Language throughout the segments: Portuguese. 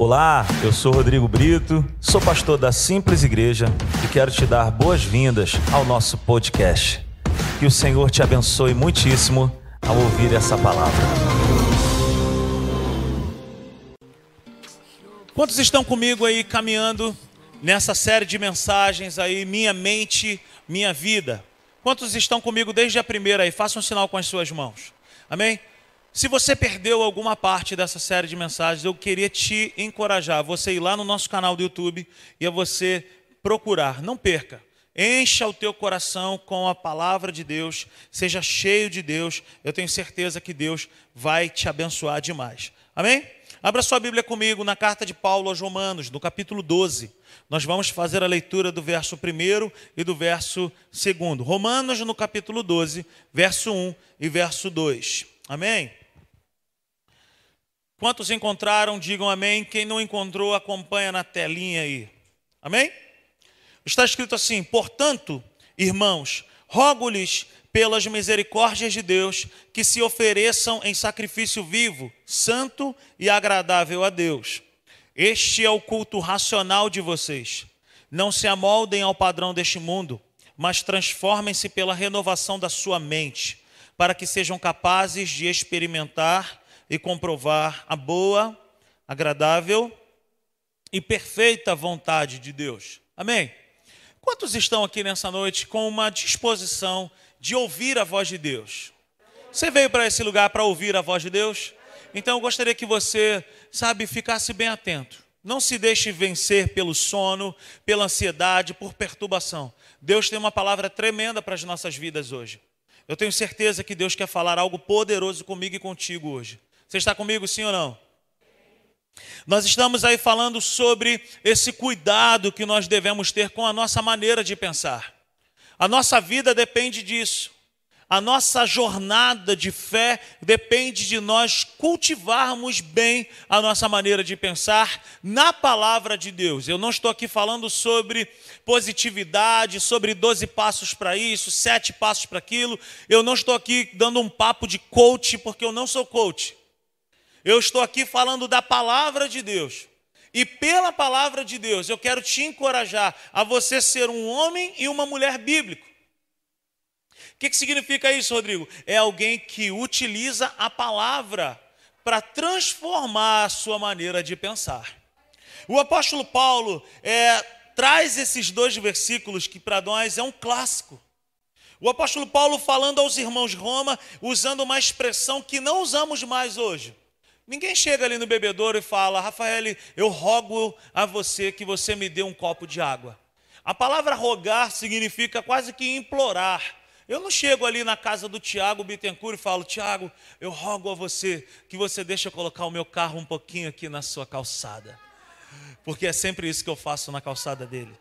Olá, eu sou Rodrigo Brito, sou pastor da Simples Igreja e quero te dar boas-vindas ao nosso podcast. Que o Senhor te abençoe muitíssimo ao ouvir essa palavra. Quantos estão comigo aí caminhando nessa série de mensagens aí, Minha Mente, Minha Vida? Quantos estão comigo desde a primeira aí? Faça um sinal com as suas mãos. Amém? Se você perdeu alguma parte dessa série de mensagens, eu queria te encorajar você ir lá no nosso canal do YouTube e a você procurar, não perca. Encha o teu coração com a palavra de Deus, seja cheio de Deus. Eu tenho certeza que Deus vai te abençoar demais. Amém? Abra sua Bíblia comigo na carta de Paulo aos Romanos, no capítulo 12. Nós vamos fazer a leitura do verso 1 e do verso 2. Romanos, no capítulo 12, verso 1 e verso 2. Amém? Quantos encontraram, digam amém. Quem não encontrou, acompanha na telinha aí. Amém? Está escrito assim: Portanto, irmãos, rogo-lhes pelas misericórdias de Deus que se ofereçam em sacrifício vivo, santo e agradável a Deus. Este é o culto racional de vocês. Não se amoldem ao padrão deste mundo, mas transformem-se pela renovação da sua mente, para que sejam capazes de experimentar e comprovar a boa, agradável e perfeita vontade de Deus. Amém? Quantos estão aqui nessa noite com uma disposição de ouvir a voz de Deus? Você veio para esse lugar para ouvir a voz de Deus? Então eu gostaria que você, sabe, ficasse bem atento. Não se deixe vencer pelo sono, pela ansiedade, por perturbação. Deus tem uma palavra tremenda para as nossas vidas hoje. Eu tenho certeza que Deus quer falar algo poderoso comigo e contigo hoje. Você está comigo, sim ou não? Nós estamos aí falando sobre esse cuidado que nós devemos ter com a nossa maneira de pensar. A nossa vida depende disso. A nossa jornada de fé depende de nós cultivarmos bem a nossa maneira de pensar na palavra de Deus. Eu não estou aqui falando sobre positividade, sobre 12 passos para isso, sete passos para aquilo. Eu não estou aqui dando um papo de coach, porque eu não sou coach. Eu estou aqui falando da palavra de Deus. E pela palavra de Deus, eu quero te encorajar a você ser um homem e uma mulher bíblico. O que, que significa isso, Rodrigo? É alguém que utiliza a palavra para transformar a sua maneira de pensar. O apóstolo Paulo é, traz esses dois versículos que para nós é um clássico. O apóstolo Paulo falando aos irmãos de Roma, usando uma expressão que não usamos mais hoje. Ninguém chega ali no bebedouro e fala, Rafael, eu rogo a você que você me dê um copo de água. A palavra rogar significa quase que implorar. Eu não chego ali na casa do Tiago Bittencourt e falo, Tiago, eu rogo a você que você deixe eu colocar o meu carro um pouquinho aqui na sua calçada. Porque é sempre isso que eu faço na calçada dele.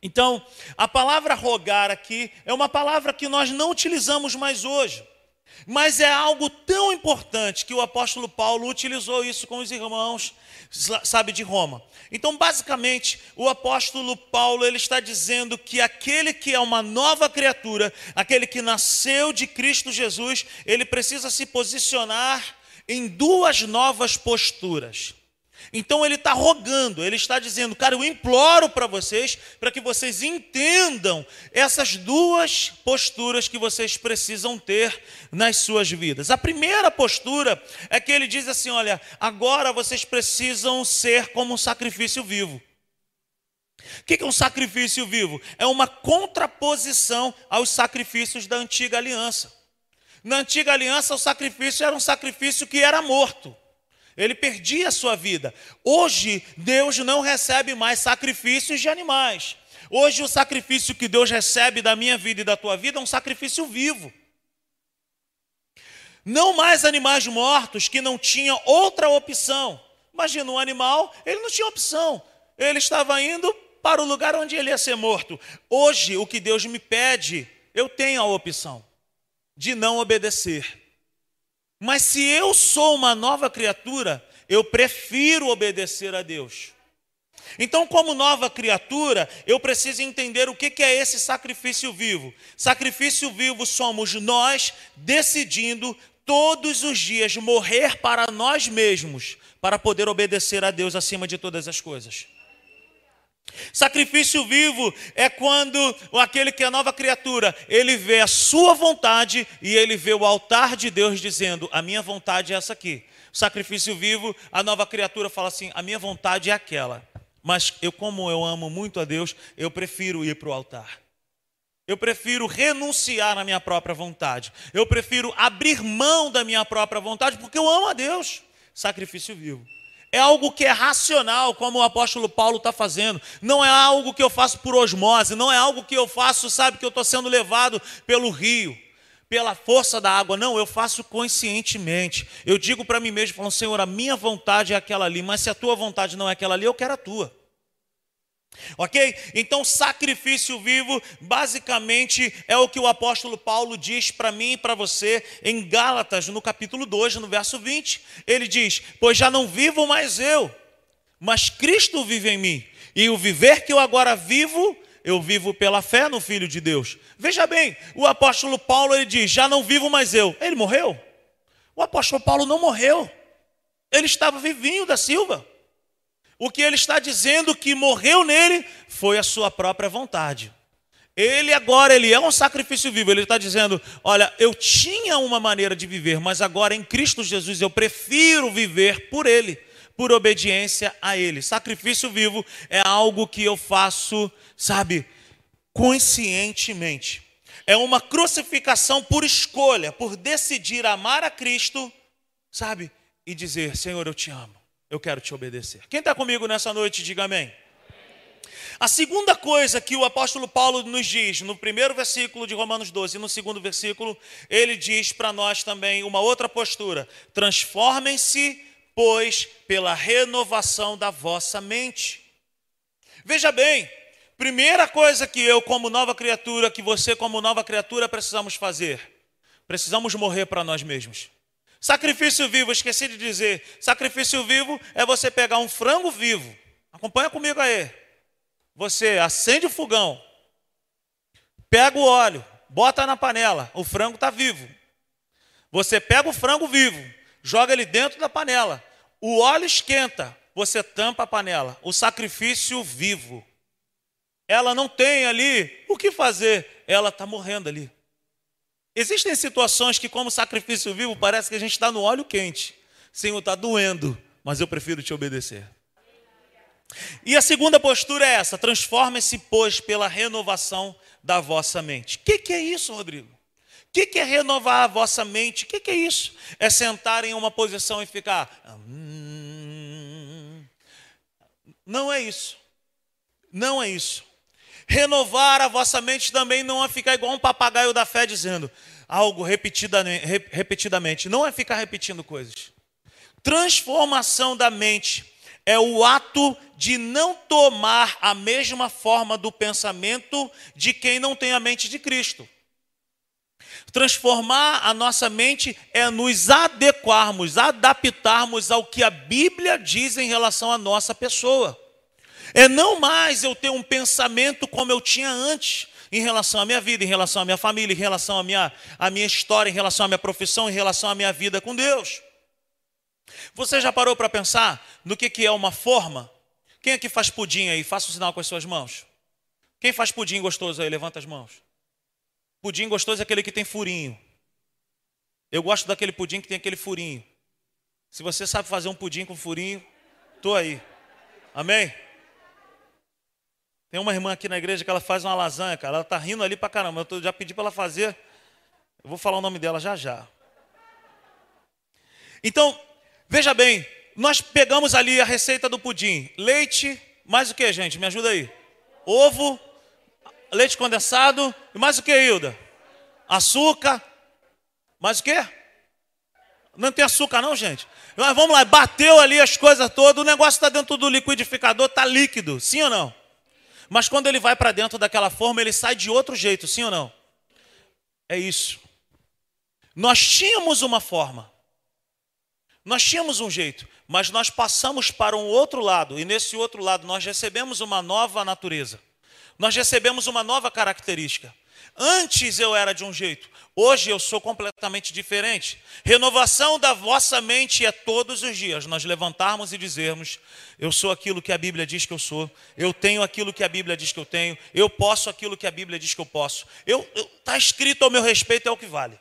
Então, a palavra rogar aqui é uma palavra que nós não utilizamos mais hoje. Mas é algo tão importante que o apóstolo Paulo utilizou isso com os irmãos, sabe, de Roma. Então, basicamente, o apóstolo Paulo ele está dizendo que aquele que é uma nova criatura, aquele que nasceu de Cristo Jesus, ele precisa se posicionar em duas novas posturas. Então ele está rogando, ele está dizendo, cara, eu imploro para vocês, para que vocês entendam essas duas posturas que vocês precisam ter nas suas vidas. A primeira postura é que ele diz assim: olha, agora vocês precisam ser como um sacrifício vivo. O que é um sacrifício vivo? É uma contraposição aos sacrifícios da antiga aliança. Na antiga aliança, o sacrifício era um sacrifício que era morto ele perdia a sua vida. Hoje, Deus não recebe mais sacrifícios de animais. Hoje, o sacrifício que Deus recebe da minha vida e da tua vida é um sacrifício vivo. Não mais animais mortos que não tinham outra opção. Imagina um animal, ele não tinha opção. Ele estava indo para o lugar onde ele ia ser morto. Hoje, o que Deus me pede, eu tenho a opção de não obedecer. Mas se eu sou uma nova criatura, eu prefiro obedecer a Deus. Então, como nova criatura, eu preciso entender o que é esse sacrifício vivo. Sacrifício vivo somos nós decidindo todos os dias morrer para nós mesmos, para poder obedecer a Deus acima de todas as coisas. Sacrifício vivo é quando aquele que é nova criatura, ele vê a sua vontade e ele vê o altar de Deus dizendo: A minha vontade é essa aqui. Sacrifício vivo, a nova criatura fala assim: A minha vontade é aquela. Mas eu, como eu amo muito a Deus, eu prefiro ir para o altar. Eu prefiro renunciar à minha própria vontade. Eu prefiro abrir mão da minha própria vontade porque eu amo a Deus. Sacrifício vivo. É algo que é racional, como o apóstolo Paulo está fazendo. Não é algo que eu faço por osmose, não é algo que eu faço, sabe, que eu estou sendo levado pelo rio, pela força da água. Não, eu faço conscientemente. Eu digo para mim mesmo, falando, Senhor, a minha vontade é aquela ali, mas se a tua vontade não é aquela ali, eu quero a tua. Ok? Então, sacrifício vivo, basicamente, é o que o apóstolo Paulo diz para mim e para você em Gálatas, no capítulo 2, no verso 20. Ele diz: Pois já não vivo mais eu, mas Cristo vive em mim. E o viver que eu agora vivo, eu vivo pela fé no Filho de Deus. Veja bem, o apóstolo Paulo ele diz: Já não vivo mais eu. Ele morreu? O apóstolo Paulo não morreu. Ele estava vivinho da Silva. O que ele está dizendo que morreu nele foi a sua própria vontade. Ele agora ele é um sacrifício vivo. Ele está dizendo: olha, eu tinha uma maneira de viver, mas agora em Cristo Jesus eu prefiro viver por Ele, por obediência a Ele. Sacrifício vivo é algo que eu faço, sabe, conscientemente. É uma crucificação por escolha, por decidir amar a Cristo, sabe, e dizer: Senhor, eu te amo eu quero te obedecer. Quem está comigo nessa noite, diga amém. A segunda coisa que o apóstolo Paulo nos diz, no primeiro versículo de Romanos 12 e no segundo versículo, ele diz para nós também uma outra postura: transformem-se, pois, pela renovação da vossa mente. Veja bem, primeira coisa que eu, como nova criatura, que você, como nova criatura, precisamos fazer: precisamos morrer para nós mesmos. Sacrifício vivo, esqueci de dizer. Sacrifício vivo é você pegar um frango vivo. Acompanha comigo aí. Você acende o fogão, pega o óleo, bota na panela. O frango está vivo. Você pega o frango vivo, joga ele dentro da panela. O óleo esquenta, você tampa a panela. O sacrifício vivo. Ela não tem ali o que fazer, ela está morrendo ali. Existem situações que, como sacrifício vivo, parece que a gente está no óleo quente. Senhor, está doendo, mas eu prefiro te obedecer. E a segunda postura é essa: transforme-se, pois, pela renovação da vossa mente. O que, que, é isso, Rodrigo? O que, que, é renovar a vossa mente? O que, que, é isso? É sentar em uma posição e ficar. Hum, não é isso. Não é isso. Renovar a vossa mente também não é ficar igual um papagaio da fé dizendo algo repetidamente. Não é ficar repetindo coisas. Transformação da mente é o ato de não tomar a mesma forma do pensamento de quem não tem a mente de Cristo. Transformar a nossa mente é nos adequarmos, adaptarmos ao que a Bíblia diz em relação à nossa pessoa. É não mais eu ter um pensamento como eu tinha antes, em relação à minha vida, em relação à minha família, em relação à minha, à minha história, em relação à minha profissão, em relação à minha vida com Deus. Você já parou para pensar no que, que é uma forma? Quem é que faz pudim aí? Faça um sinal com as suas mãos. Quem faz pudim gostoso aí? Levanta as mãos. Pudim gostoso é aquele que tem furinho. Eu gosto daquele pudim que tem aquele furinho. Se você sabe fazer um pudim com furinho, tô aí. Amém? Tem uma irmã aqui na igreja que ela faz uma lasanha, cara. Ela tá rindo ali pra caramba. Eu já pedi para ela fazer. Eu vou falar o nome dela já já. Então, veja bem, nós pegamos ali a receita do pudim. Leite, mais o que, gente? Me ajuda aí. Ovo, leite condensado e mais o que, Hilda? Açúcar. Mais o que? Não tem açúcar não, gente? Mas vamos lá, bateu ali as coisas todas, o negócio está dentro do liquidificador, está líquido, sim ou não? Mas quando ele vai para dentro daquela forma, ele sai de outro jeito, sim ou não? É isso. Nós tínhamos uma forma, nós tínhamos um jeito, mas nós passamos para um outro lado, e nesse outro lado nós recebemos uma nova natureza, nós recebemos uma nova característica. Antes eu era de um jeito, hoje eu sou completamente diferente. Renovação da vossa mente é todos os dias nós levantarmos e dizermos: eu sou aquilo que a Bíblia diz que eu sou, eu tenho aquilo que a Bíblia diz que eu tenho, eu posso aquilo que a Bíblia diz que eu posso. Está escrito ao meu respeito, é o que vale.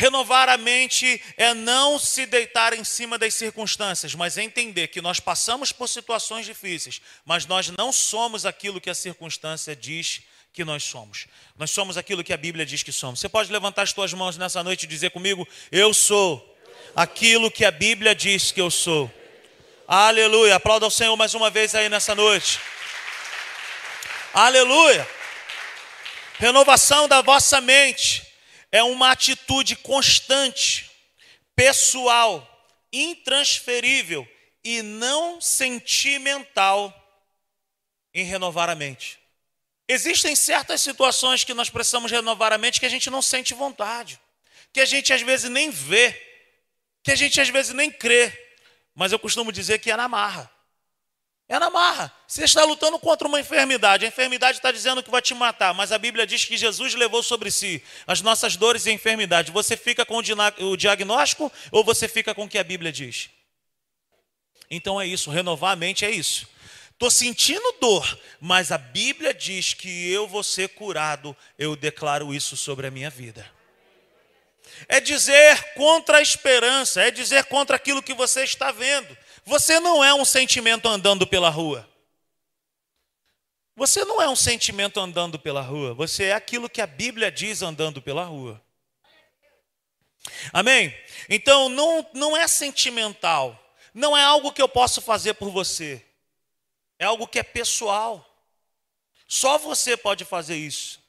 Renovar a mente é não se deitar em cima das circunstâncias, mas entender que nós passamos por situações difíceis, mas nós não somos aquilo que a circunstância diz que nós somos. Nós somos aquilo que a Bíblia diz que somos. Você pode levantar as suas mãos nessa noite e dizer comigo: Eu sou aquilo que a Bíblia diz que eu sou. Aleluia. Aplauda ao Senhor mais uma vez aí nessa noite. Aleluia. Renovação da vossa mente é uma atitude constante, pessoal, intransferível e não sentimental em renovar a mente. Existem certas situações que nós precisamos renovar a mente que a gente não sente vontade, que a gente às vezes nem vê, que a gente às vezes nem crê, mas eu costumo dizer que é na marra. É na marra. Você está lutando contra uma enfermidade. A enfermidade está dizendo que vai te matar, mas a Bíblia diz que Jesus levou sobre si as nossas dores e enfermidades. Você fica com o diagnóstico ou você fica com o que a Bíblia diz? Então é isso, renovar a mente é isso. Estou sentindo dor, mas a Bíblia diz que eu vou ser curado. Eu declaro isso sobre a minha vida. É dizer contra a esperança, é dizer contra aquilo que você está vendo. Você não é um sentimento andando pela rua. Você não é um sentimento andando pela rua. Você é aquilo que a Bíblia diz andando pela rua. Amém? Então, não, não é sentimental. Não é algo que eu posso fazer por você. É algo que é pessoal. Só você pode fazer isso.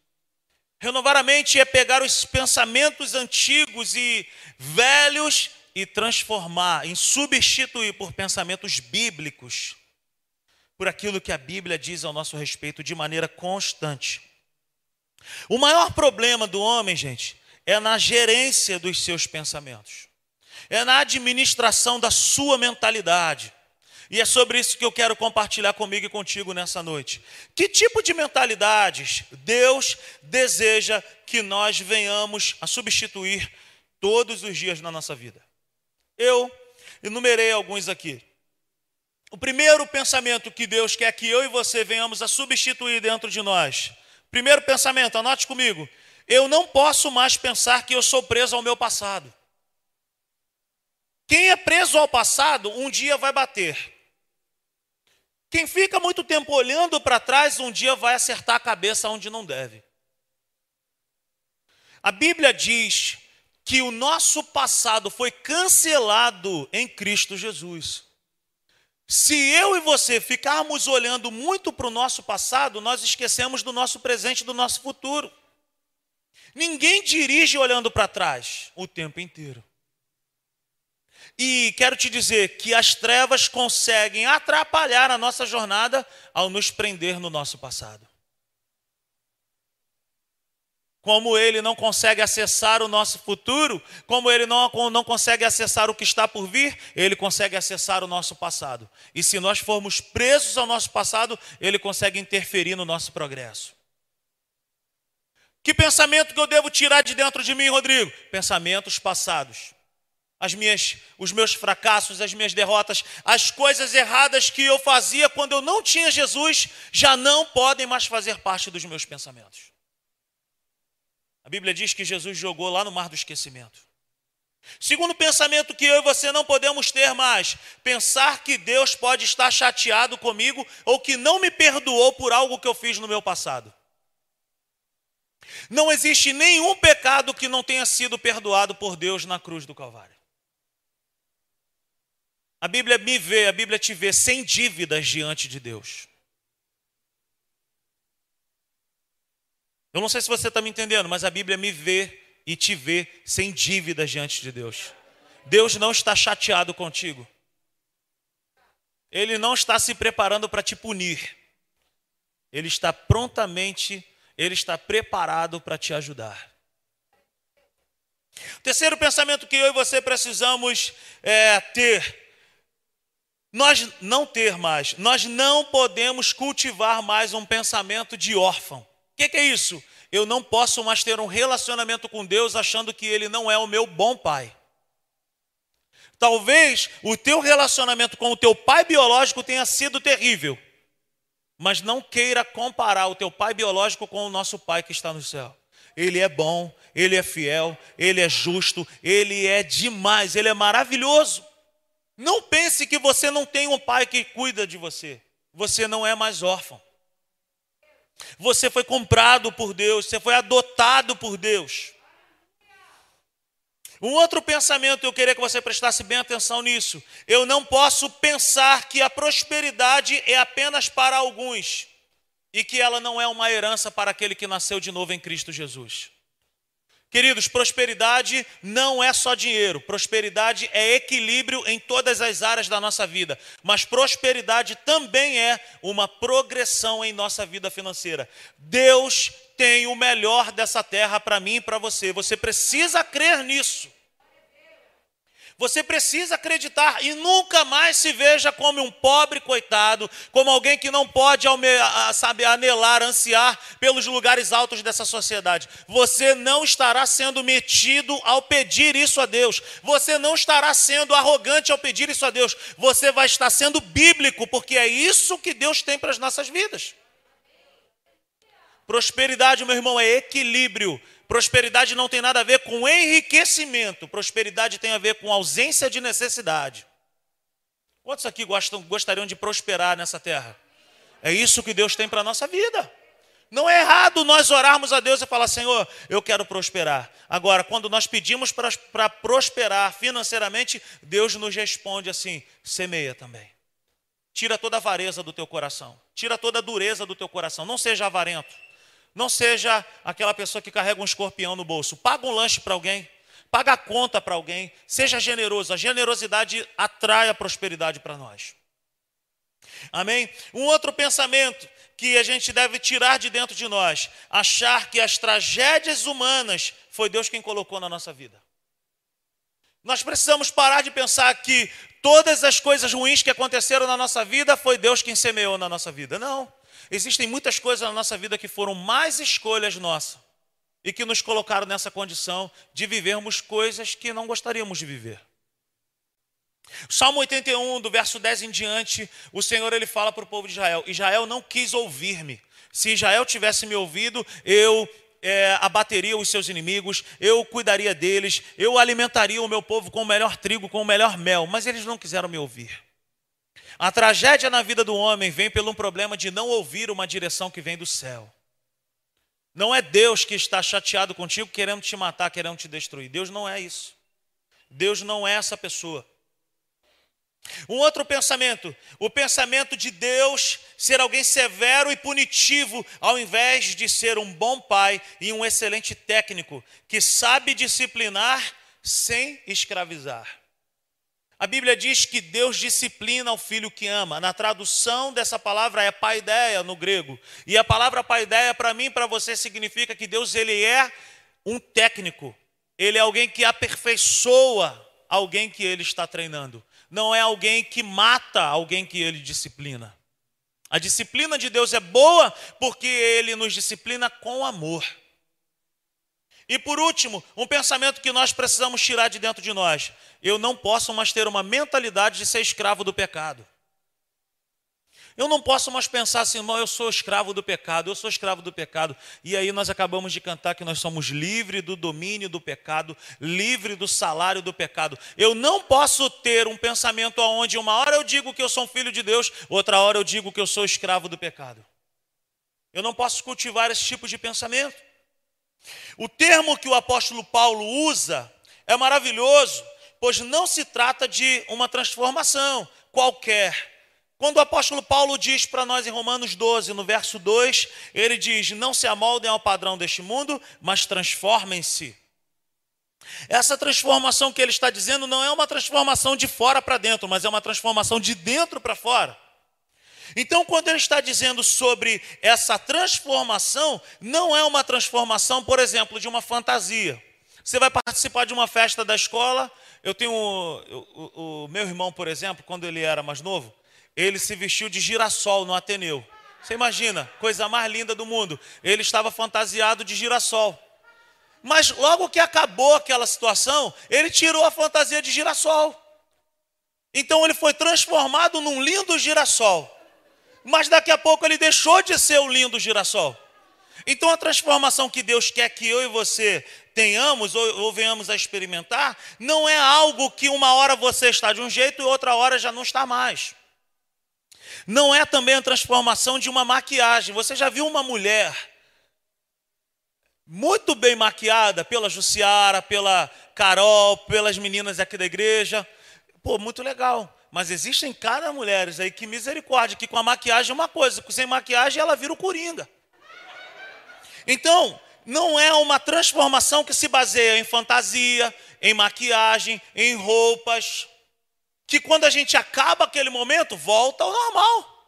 Renovar a mente é pegar os pensamentos antigos e velhos e transformar, em substituir por pensamentos bíblicos, por aquilo que a Bíblia diz ao nosso respeito de maneira constante. O maior problema do homem, gente, é na gerência dos seus pensamentos, é na administração da sua mentalidade. E é sobre isso que eu quero compartilhar comigo e contigo nessa noite. Que tipo de mentalidades Deus deseja que nós venhamos a substituir todos os dias na nossa vida? Eu enumerei alguns aqui. O primeiro pensamento que Deus quer que eu e você venhamos a substituir dentro de nós. Primeiro pensamento, anote comigo. Eu não posso mais pensar que eu sou preso ao meu passado. Quem é preso ao passado, um dia vai bater. Quem fica muito tempo olhando para trás, um dia vai acertar a cabeça onde não deve. A Bíblia diz que o nosso passado foi cancelado em Cristo Jesus. Se eu e você ficarmos olhando muito para o nosso passado, nós esquecemos do nosso presente e do nosso futuro. Ninguém dirige olhando para trás o tempo inteiro. E quero te dizer que as trevas conseguem atrapalhar a nossa jornada ao nos prender no nosso passado. Como ele não consegue acessar o nosso futuro, como ele não, não consegue acessar o que está por vir, ele consegue acessar o nosso passado. E se nós formos presos ao nosso passado, ele consegue interferir no nosso progresso. Que pensamento que eu devo tirar de dentro de mim, Rodrigo? Pensamentos passados. As minhas, os meus fracassos, as minhas derrotas, as coisas erradas que eu fazia quando eu não tinha Jesus, já não podem mais fazer parte dos meus pensamentos. A Bíblia diz que Jesus jogou lá no mar do esquecimento. Segundo pensamento que eu e você não podemos ter mais, pensar que Deus pode estar chateado comigo ou que não me perdoou por algo que eu fiz no meu passado. Não existe nenhum pecado que não tenha sido perdoado por Deus na cruz do Calvário. A Bíblia me vê, a Bíblia te vê sem dívidas diante de Deus. Eu não sei se você está me entendendo, mas a Bíblia me vê e te vê sem dívidas diante de Deus. Deus não está chateado contigo. Ele não está se preparando para te punir. Ele está prontamente, ele está preparado para te ajudar. O terceiro pensamento que eu e você precisamos é, ter, nós não ter mais, nós não podemos cultivar mais um pensamento de órfão. que, que é isso? Eu não posso mais ter um relacionamento com Deus achando que Ele não é o meu bom pai. Talvez o teu relacionamento com o teu pai biológico tenha sido terrível, mas não queira comparar o teu pai biológico com o nosso pai que está no céu. Ele é bom, ele é fiel, ele é justo, ele é demais, ele é maravilhoso. Não pense que você não tem um pai que cuida de você. Você não é mais órfão. Você foi comprado por Deus, você foi adotado por Deus. Um outro pensamento, eu queria que você prestasse bem atenção nisso. Eu não posso pensar que a prosperidade é apenas para alguns e que ela não é uma herança para aquele que nasceu de novo em Cristo Jesus. Queridos, prosperidade não é só dinheiro, prosperidade é equilíbrio em todas as áreas da nossa vida, mas prosperidade também é uma progressão em nossa vida financeira. Deus tem o melhor dessa terra para mim e para você, você precisa crer nisso. Você precisa acreditar e nunca mais se veja como um pobre coitado, como alguém que não pode sabe, anelar, ansiar pelos lugares altos dessa sociedade. Você não estará sendo metido ao pedir isso a Deus. Você não estará sendo arrogante ao pedir isso a Deus. Você vai estar sendo bíblico, porque é isso que Deus tem para as nossas vidas. Prosperidade, meu irmão, é equilíbrio Prosperidade não tem nada a ver com enriquecimento, prosperidade tem a ver com ausência de necessidade. Quantos aqui gostam, gostariam de prosperar nessa terra? É isso que Deus tem para a nossa vida. Não é errado nós orarmos a Deus e falar, Senhor, eu quero prosperar. Agora, quando nós pedimos para prosperar financeiramente, Deus nos responde assim: semeia também. Tira toda a avareza do teu coração, tira toda a dureza do teu coração, não seja avarento. Não seja aquela pessoa que carrega um escorpião no bolso. Paga um lanche para alguém. Paga a conta para alguém. Seja generoso. A generosidade atrai a prosperidade para nós. Amém? Um outro pensamento que a gente deve tirar de dentro de nós: achar que as tragédias humanas foi Deus quem colocou na nossa vida. Nós precisamos parar de pensar que todas as coisas ruins que aconteceram na nossa vida foi Deus quem semeou na nossa vida. Não. Existem muitas coisas na nossa vida que foram mais escolhas nossas e que nos colocaram nessa condição de vivermos coisas que não gostaríamos de viver. Salmo 81, do verso 10 em diante, o Senhor ele fala para o povo de Israel: Israel não quis ouvir-me. Se Israel tivesse me ouvido, eu é, abateria os seus inimigos, eu cuidaria deles, eu alimentaria o meu povo com o melhor trigo, com o melhor mel, mas eles não quiseram me ouvir. A tragédia na vida do homem vem pelo problema de não ouvir uma direção que vem do céu. Não é Deus que está chateado contigo, querendo te matar, querendo te destruir. Deus não é isso. Deus não é essa pessoa. Um outro pensamento, o pensamento de Deus ser alguém severo e punitivo, ao invés de ser um bom pai e um excelente técnico, que sabe disciplinar sem escravizar. A Bíblia diz que Deus disciplina o filho que ama. Na tradução dessa palavra é paideia no grego. E a palavra paideia para mim para você significa que Deus ele é um técnico. Ele é alguém que aperfeiçoa alguém que ele está treinando. Não é alguém que mata alguém que ele disciplina. A disciplina de Deus é boa porque ele nos disciplina com amor. E por último, um pensamento que nós precisamos tirar de dentro de nós: eu não posso mais ter uma mentalidade de ser escravo do pecado. Eu não posso mais pensar assim, irmão, eu sou escravo do pecado, eu sou escravo do pecado. E aí nós acabamos de cantar que nós somos livres do domínio do pecado, livre do salário do pecado. Eu não posso ter um pensamento onde uma hora eu digo que eu sou um filho de Deus, outra hora eu digo que eu sou escravo do pecado. Eu não posso cultivar esse tipo de pensamento. O termo que o apóstolo Paulo usa é maravilhoso, pois não se trata de uma transformação qualquer. Quando o apóstolo Paulo diz para nós em Romanos 12, no verso 2, ele diz: Não se amoldem ao padrão deste mundo, mas transformem-se. Essa transformação que ele está dizendo não é uma transformação de fora para dentro, mas é uma transformação de dentro para fora. Então, quando ele está dizendo sobre essa transformação, não é uma transformação, por exemplo, de uma fantasia. Você vai participar de uma festa da escola. Eu tenho o, o, o meu irmão, por exemplo, quando ele era mais novo, ele se vestiu de girassol no Ateneu. Você imagina, coisa mais linda do mundo. Ele estava fantasiado de girassol. Mas logo que acabou aquela situação, ele tirou a fantasia de girassol. Então ele foi transformado num lindo girassol. Mas daqui a pouco ele deixou de ser o lindo girassol. Então a transformação que Deus quer que eu e você tenhamos ou, ou, venhamos a experimentar, não é algo que uma hora você está de um jeito e outra hora já não está mais. Não é também a transformação de uma maquiagem. Você já viu uma mulher muito bem maquiada pela Jussiara, pela Carol, pelas meninas aqui da igreja? Pô, muito legal. Mas existem cada mulheres aí que misericórdia, que com a maquiagem é uma coisa, sem maquiagem ela vira o coringa. Então, não é uma transformação que se baseia em fantasia, em maquiagem, em roupas, que quando a gente acaba aquele momento, volta ao normal.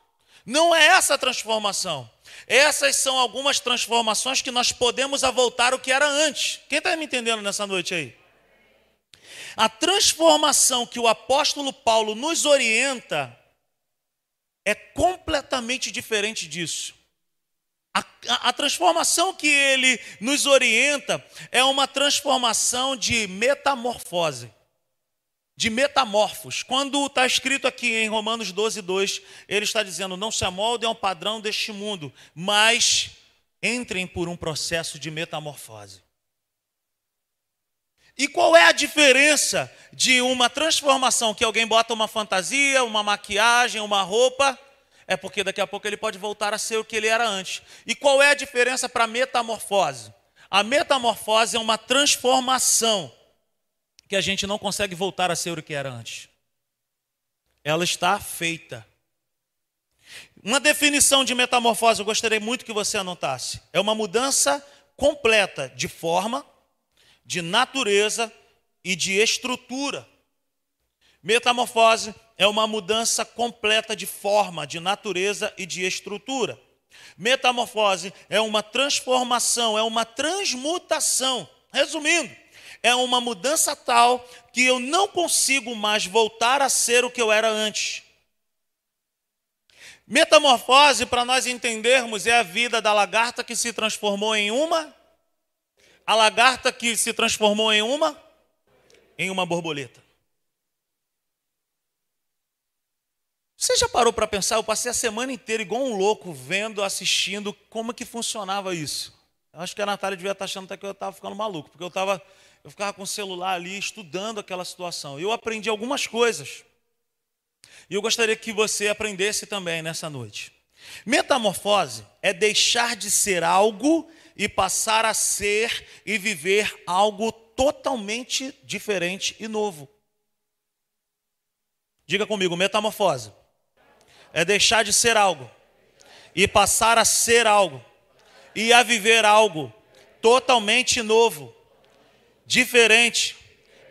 Não é essa a transformação. Essas são algumas transformações que nós podemos voltar o que era antes. Quem está me entendendo nessa noite aí? A transformação que o apóstolo Paulo nos orienta é completamente diferente disso. A, a, a, transformação que ele nos orienta é uma transformação de metamorfose, de metamorfos. Quando está escrito aqui em Romanos 12, 2, ele está dizendo: Não se amoldem ao padrão deste mundo, mas entrem por um processo de metamorfose. E qual é a diferença de uma transformação que alguém bota uma fantasia, uma maquiagem, uma roupa? É porque daqui a pouco ele pode voltar a ser o que ele era antes. E qual é a diferença para a metamorfose? A metamorfose é uma transformação que a gente não consegue voltar a ser o que era antes. Ela está feita. Uma definição de metamorfose, eu gostaria muito que você anotasse. É uma mudança completa de forma, de natureza e de estrutura. Metamorfose é uma mudança completa de forma, de natureza e de estrutura. Metamorfose é uma transformação, é uma transmutação. Resumindo, é uma mudança tal que eu não consigo mais voltar a ser o que eu era antes. Metamorfose, para nós entendermos, é a vida da lagarta que se transformou em uma a lagarta que se transformou em uma em uma borboleta. Você já parou para pensar? Eu passei a semana inteira igual um louco, vendo, assistindo como que funcionava isso. Eu acho que a Natália devia estar achando até que eu estava ficando maluco, porque eu, estava, eu ficava com o celular ali estudando aquela situação. Eu aprendi algumas coisas. E eu gostaria que você aprendesse também nessa noite. Metamorfose é deixar de ser algo e passar a ser e viver algo totalmente diferente e novo. Diga comigo, metamorfose é deixar de ser algo e passar a ser algo e a viver algo totalmente novo, diferente,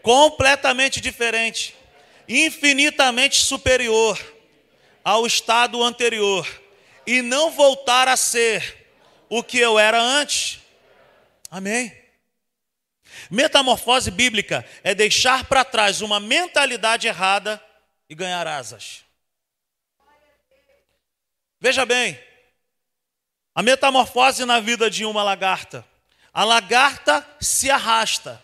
completamente diferente, infinitamente superior ao estado anterior e não voltar a ser o que eu era antes. Amém. Metamorfose bíblica é deixar para trás uma mentalidade errada e ganhar asas. Veja bem, a metamorfose na vida de uma lagarta. A lagarta se arrasta.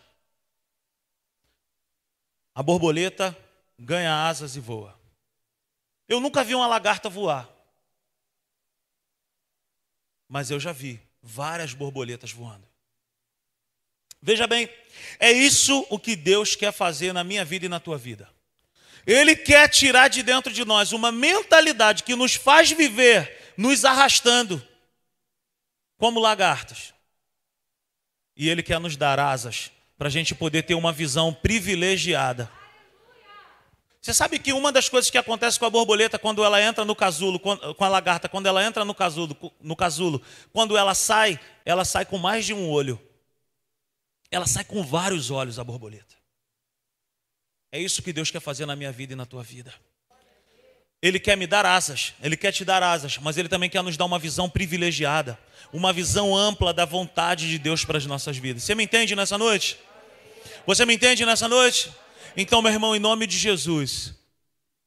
A borboleta ganha asas e voa. Eu nunca vi uma lagarta voar. Mas eu já vi várias borboletas voando. Veja bem, é isso o que Deus quer fazer na minha vida e na tua vida. Ele quer tirar de dentro de nós uma mentalidade que nos faz viver nos arrastando como lagartas. E Ele quer nos dar asas para a gente poder ter uma visão privilegiada. Você sabe que uma das coisas que acontece com a borboleta quando ela entra no casulo, com a lagarta, quando ela entra no casulo, no casulo, quando ela sai, ela sai com mais de um olho. Ela sai com vários olhos a borboleta. É isso que Deus quer fazer na minha vida e na tua vida. Ele quer me dar asas, Ele quer te dar asas, mas Ele também quer nos dar uma visão privilegiada, uma visão ampla da vontade de Deus para as nossas vidas. Você me entende nessa noite? Você me entende nessa noite? Então, meu irmão, em nome de Jesus,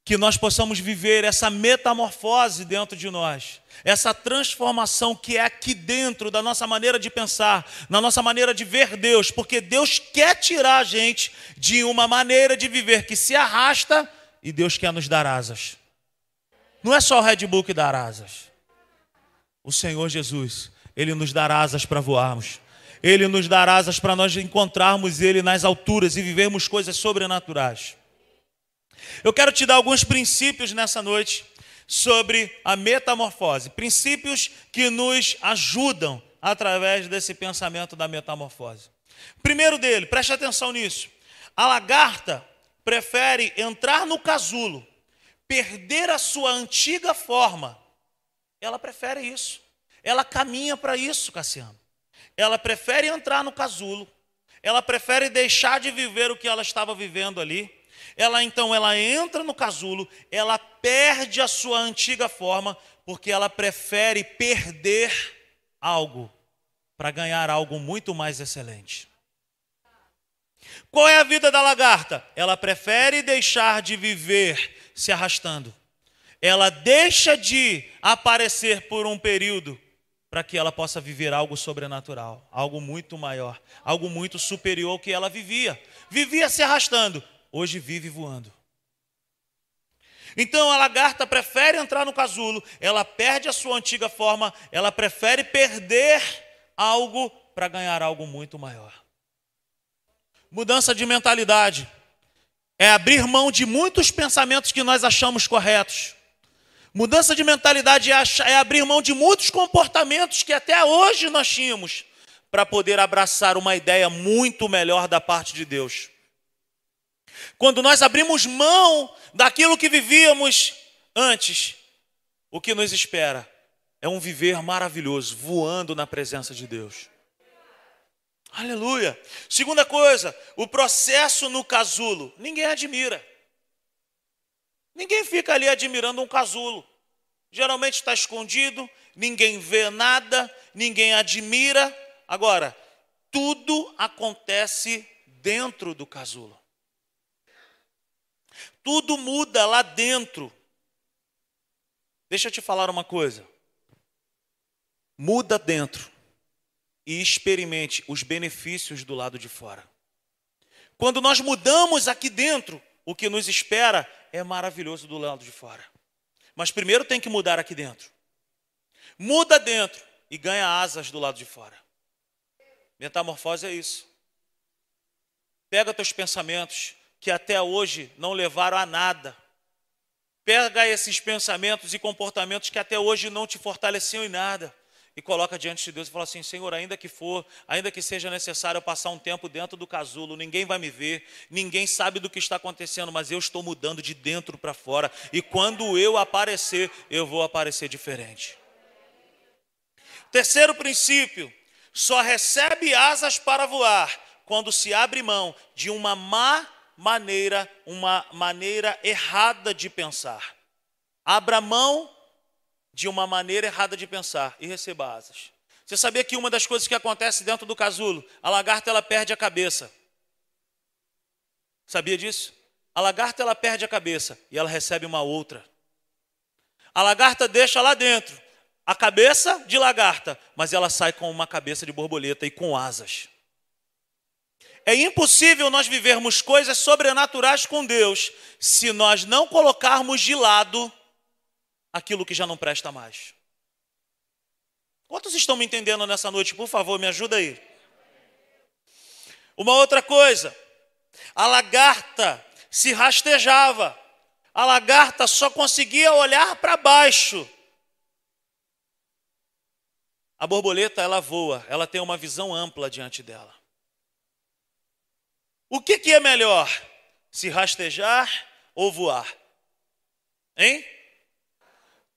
que nós possamos viver essa metamorfose dentro de nós, essa transformação que é aqui dentro da nossa maneira de pensar, na nossa maneira de ver Deus, porque Deus quer tirar a gente de uma maneira de viver que se arrasta e Deus quer nos dar asas. Não é só o Red Bull que dá asas. O Senhor Jesus, Ele nos dará asas para voarmos. Ele nos dará asas para nós encontrarmos Ele nas alturas e vivermos coisas sobrenaturais. Eu quero te dar alguns princípios nessa noite sobre a metamorfose, princípios que nos ajudam através desse pensamento da metamorfose. Primeiro dele, preste atenção nisso. A lagarta prefere entrar no casulo, perder a sua antiga forma. Ela prefere isso. Ela caminha para isso, Cassiano. Ela prefere entrar no casulo. Ela prefere deixar de viver o que ela estava vivendo ali ela então ela entra no casulo, ela perde a sua antiga forma, porque ela prefere perder algo para ganhar algo muito mais excelente. Qual é a vida da lagarta? Ela prefere deixar de viver se arrastando. Ela deixa de aparecer por um período para que ela possa viver algo sobrenatural, algo muito maior, algo muito superior ao que ela vivia. Vivia se arrastando, hoje vive voando. Então a lagarta prefere entrar no casulo, ela perde a sua antiga forma, ela prefere perder algo para ganhar algo muito maior. Mudança de mentalidade é abrir mão de muitos pensamentos que nós achamos corretos. Mudança de mentalidade é, é abrir mão de muitos comportamentos que até hoje nós tínhamos, para poder abraçar uma ideia muito melhor da parte de Deus. Quando nós abrimos mão daquilo que vivíamos antes, o que nos espera é um viver maravilhoso, voando na presença de Deus. Aleluia. Segunda coisa, o processo no casulo. Ninguém admira. Ninguém fica ali admirando um casulo. Geralmente está escondido, ninguém vê nada, ninguém admira. Agora, tudo acontece dentro do casulo. Tudo muda lá dentro. Deixa eu te falar uma coisa. Muda dentro e experimente os benefícios do lado de fora. Quando nós mudamos aqui dentro, o que nos espera é maravilhoso do lado de fora. Mas primeiro tem que mudar aqui dentro. Muda dentro e ganha asas do lado de fora. Metamorfose é isso. Pega teus pensamentos, que até hoje não levaram a nada. Pega esses pensamentos e comportamentos que até hoje não te fortaleciam em nada e coloca diante de Deus e fala assim: Senhor, ainda que for, ainda que seja necessário eu passar um tempo dentro do casulo, ninguém vai me ver, ninguém sabe do que está acontecendo, mas eu estou mudando de dentro para fora e quando eu aparecer, eu vou aparecer diferente. Terceiro princípio: só recebe asas para voar quando se abre mão de uma má maneira, uma maneira errada de pensar. Abra mão de uma maneira errada de pensar e receba asas. Você sabia que uma das coisas que acontece dentro do casulo, a lagarta ela perde a cabeça. Sabia disso? A lagarta ela perde a cabeça e ela recebe uma outra. A lagarta deixa lá dentro a cabeça de lagarta, mas ela sai com uma cabeça de borboleta e com asas. É impossível nós vivermos coisas sobrenaturais com Deus se nós não colocarmos de lado aquilo que já não presta mais. Quantos estão me entendendo nessa noite? Por favor, me ajuda aí. Uma outra coisa, a lagarta se rastejava, a lagarta só conseguia olhar para baixo. A borboleta, ela voa, ela tem uma visão ampla diante dela. O que, que é melhor? Se rastejar ou voar? Hein?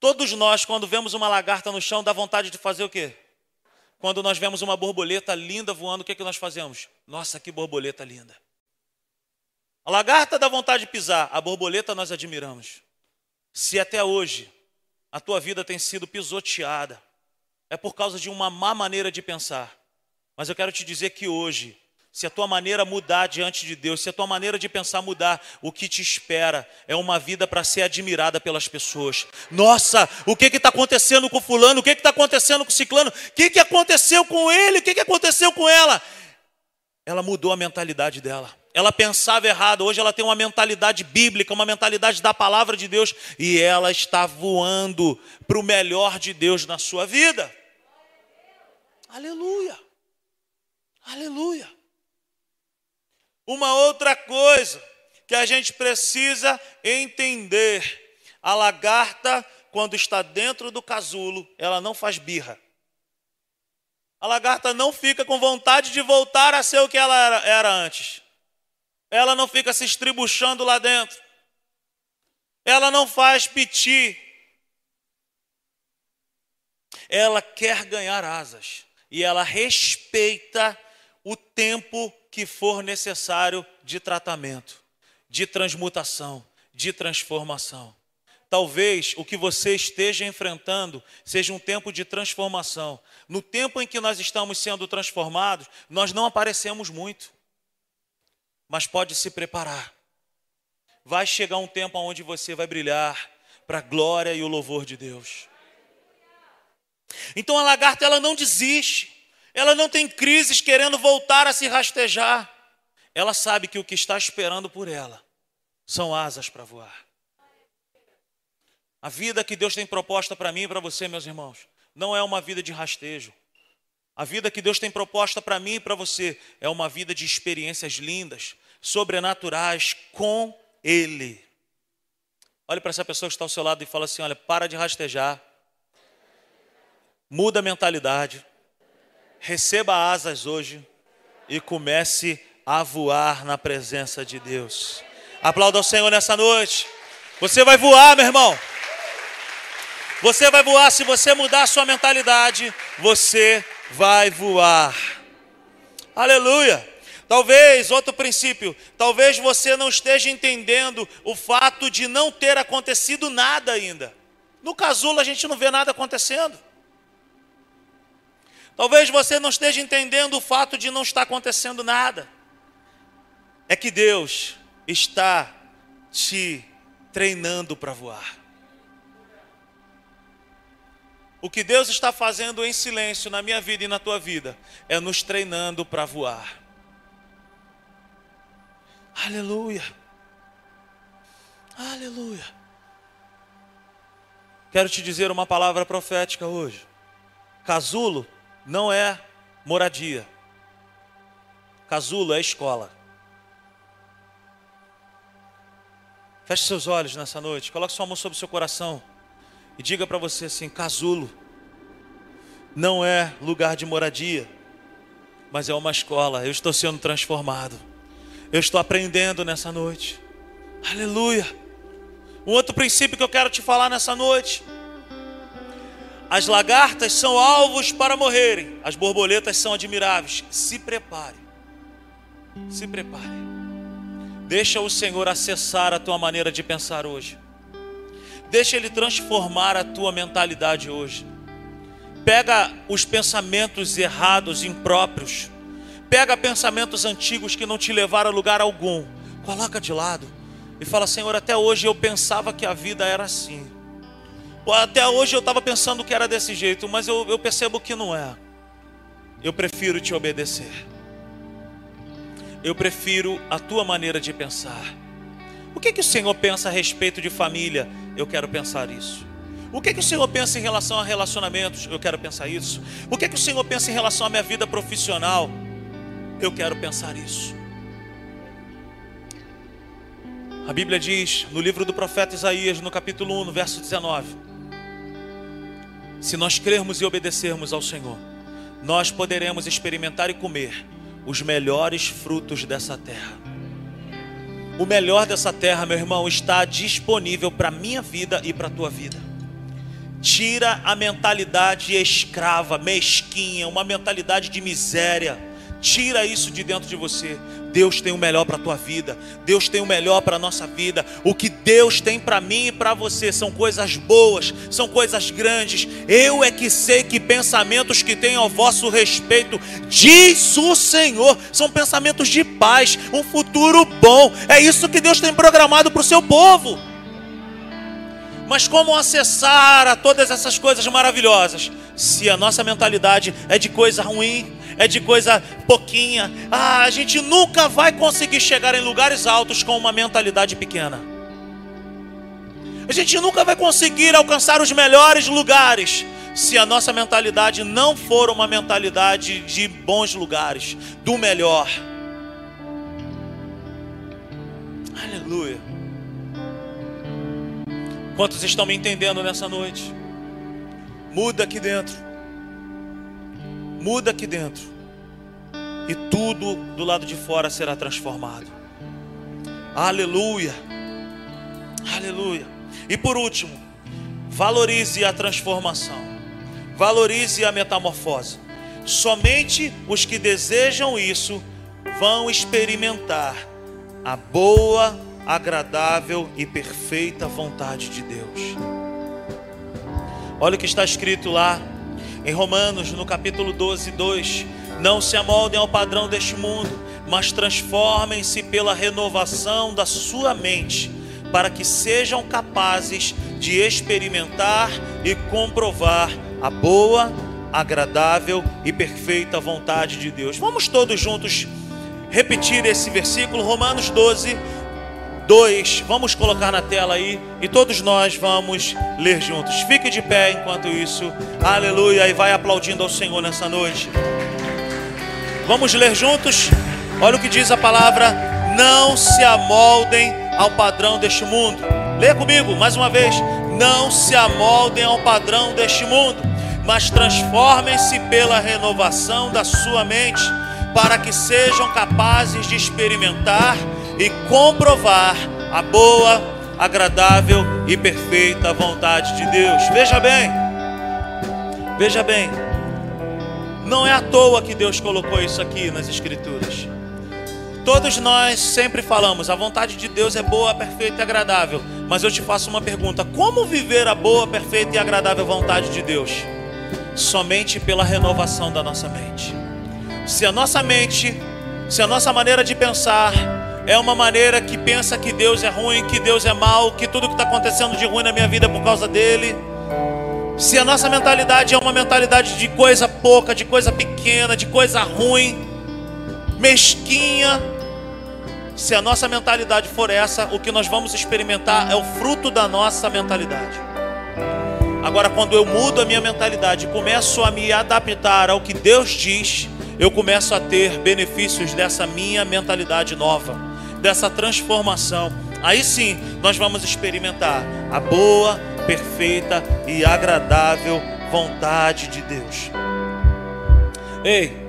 Todos nós, quando vemos uma lagarta no chão, dá vontade de fazer o quê? Quando nós vemos uma borboleta linda voando, o que, que nós fazemos? Nossa, que borboleta linda. A lagarta dá vontade de pisar, a borboleta nós admiramos. Se até hoje a tua vida tem sido pisoteada, é por causa de uma má maneira de pensar. Mas eu quero te dizer que hoje se a tua maneira mudar diante de Deus, se a tua maneira de pensar mudar, o que te espera é uma vida para ser admirada pelas pessoas. Nossa, o que está acontecendo com fulano? O que está acontecendo com ciclano? O que, que aconteceu com ele? O que, que aconteceu com ela? Ela mudou a mentalidade dela. Ela pensava errado, hoje ela tem uma mentalidade bíblica, uma mentalidade da palavra de Deus, e ela está voando para o melhor de Deus na sua vida. Aleluia! Aleluia! Uma outra coisa que a gente precisa entender: a lagarta, quando está dentro do casulo, ela não faz birra. A lagarta não fica com vontade de voltar a ser o que ela era, era antes. Ela não fica se estribuchando lá dentro. Ela não faz piti. Ela quer ganhar asas. E ela respeita o tempo que for necessário de tratamento, de transmutação, de transformação. Talvez o que você esteja enfrentando seja um tempo de transformação. No tempo em que nós estamos sendo transformados, nós não aparecemos muito, mas pode se preparar. Vai chegar um tempo onde você vai brilhar para a glória e o louvor de Deus. Então a lagarta ela não desiste. Ela não tem crises querendo voltar a se rastejar. Ela sabe que o que está esperando por ela são asas para voar. A vida que Deus tem proposta para mim e para você, meus irmãos, não é uma vida de rastejo. A vida que Deus tem proposta para mim e para você é uma vida de experiências lindas, sobrenaturais com Ele. Olhe para essa pessoa que está ao seu lado e fala assim: olha, para de rastejar, muda a mentalidade receba asas hoje e comece a voar na presença de Deus. Aplauda ao Senhor nessa noite. Você vai voar, meu irmão. Você vai voar se você mudar a sua mentalidade, você vai voar. Aleluia. Talvez, outro princípio, talvez você não esteja entendendo o fato de não ter acontecido nada ainda. No casulo a gente não vê nada acontecendo. Talvez você não esteja entendendo o fato de não estar acontecendo nada. É que Deus está te treinando para voar. O que Deus está fazendo em silêncio na minha vida e na tua vida é nos treinando para voar. Aleluia. Aleluia. Quero te dizer uma palavra profética hoje. Casulo não é moradia. Casulo é escola. Feche seus olhos nessa noite, coloque sua mão sobre seu coração e diga para você assim: casulo não é lugar de moradia, mas é uma escola. Eu estou sendo transformado. Eu estou aprendendo nessa noite. Aleluia. Um outro princípio que eu quero te falar nessa noite as lagartas são alvos para morrerem, as borboletas são admiráveis. Se prepare, se prepare. Deixa o Senhor acessar a tua maneira de pensar hoje. Deixa Ele transformar a tua mentalidade hoje. Pega os pensamentos errados, impróprios. Pega pensamentos antigos que não te levaram a lugar algum. Coloca de lado e fala: Senhor, até hoje eu pensava que a vida era assim. Até hoje eu estava pensando que era desse jeito, mas eu, eu percebo que não é. Eu prefiro te obedecer. Eu prefiro a tua maneira de pensar. O que, que o Senhor pensa a respeito de família? Eu quero pensar isso. O que, que o Senhor pensa em relação a relacionamentos? Eu quero pensar isso. O que, que o Senhor pensa em relação à minha vida profissional? Eu quero pensar isso. A Bíblia diz no livro do profeta Isaías, no capítulo 1, no verso 19: se nós crermos e obedecermos ao Senhor, nós poderemos experimentar e comer os melhores frutos dessa terra. O melhor dessa terra, meu irmão, está disponível para a minha vida e para a tua vida. Tira a mentalidade escrava, mesquinha, uma mentalidade de miséria. Tira isso de dentro de você. Deus tem o melhor para a tua vida. Deus tem o melhor para a nossa vida. O que Deus tem para mim e para você são coisas boas, são coisas grandes. Eu é que sei que pensamentos que tenho ao vosso respeito, diz o Senhor, são pensamentos de paz, um futuro bom. É isso que Deus tem programado para o seu povo. Mas como acessar a todas essas coisas maravilhosas? Se a nossa mentalidade é de coisa ruim, é de coisa pouquinha. Ah, a gente nunca vai conseguir chegar em lugares altos com uma mentalidade pequena. A gente nunca vai conseguir alcançar os melhores lugares se a nossa mentalidade não for uma mentalidade de bons lugares, do melhor. Aleluia. Quantos estão me entendendo nessa noite? Muda aqui dentro. Muda aqui dentro. E tudo do lado de fora será transformado. Aleluia. Aleluia. E por último, valorize a transformação. Valorize a metamorfose. Somente os que desejam isso vão experimentar a boa, agradável e perfeita vontade de Deus. Olha o que está escrito lá em Romanos, no capítulo 12, 2: Não se amoldem ao padrão deste mundo, mas transformem-se pela renovação da sua mente, para que sejam capazes de experimentar e comprovar a boa, agradável e perfeita vontade de Deus. Vamos todos juntos repetir esse versículo, Romanos 12, 2. Vamos colocar na tela aí e todos nós vamos ler juntos. Fique de pé enquanto isso. Aleluia. E vai aplaudindo ao Senhor nessa noite. Vamos ler juntos. Olha o que diz a palavra: Não se amoldem ao padrão deste mundo. Leia comigo mais uma vez. Não se amoldem ao padrão deste mundo, mas transformem-se pela renovação da sua mente, para que sejam capazes de experimentar e comprovar a boa, agradável e perfeita vontade de Deus. Veja bem, veja bem, não é à toa que Deus colocou isso aqui nas Escrituras. Todos nós sempre falamos, a vontade de Deus é boa, perfeita e agradável. Mas eu te faço uma pergunta: como viver a boa, perfeita e agradável vontade de Deus? Somente pela renovação da nossa mente. Se a nossa mente, se a nossa maneira de pensar é uma maneira que pensa que Deus é ruim, que Deus é mal, que tudo que está acontecendo de ruim na minha vida é por causa dele. Se a nossa mentalidade é uma mentalidade de coisa pouca, de coisa pequena, de coisa ruim, mesquinha, se a nossa mentalidade for essa, o que nós vamos experimentar é o fruto da nossa mentalidade. Agora, quando eu mudo a minha mentalidade e começo a me adaptar ao que Deus diz, eu começo a ter benefícios dessa minha mentalidade nova dessa transformação, aí sim nós vamos experimentar a boa, perfeita e agradável vontade de Deus. Ei,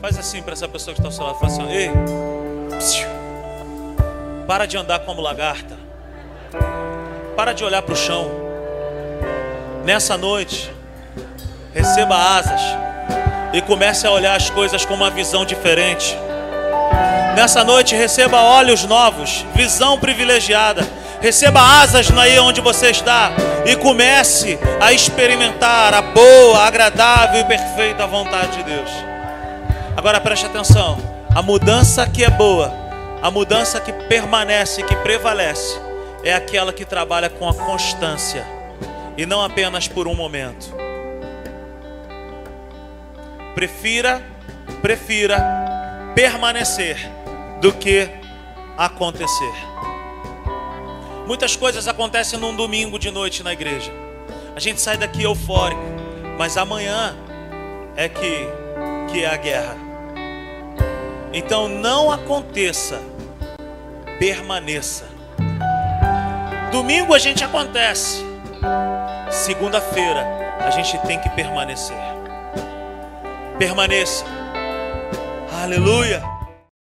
faz assim para essa pessoa que está ao seu lado, fala assim, ei, para de andar como lagarta, para de olhar para o chão. Nessa noite, receba asas e comece a olhar as coisas com uma visão diferente. Nessa noite, receba olhos novos, visão privilegiada. Receba asas aí onde você está e comece a experimentar a boa, agradável e perfeita vontade de Deus. Agora preste atenção: a mudança que é boa, a mudança que permanece, que prevalece, é aquela que trabalha com a constância e não apenas por um momento. Prefira, prefira permanecer do que acontecer. Muitas coisas acontecem num domingo de noite na igreja. A gente sai daqui eufórico, mas amanhã é que, que é a guerra. Então não aconteça, permaneça. Domingo a gente acontece, segunda-feira a gente tem que permanecer. Permaneça. Aleluia.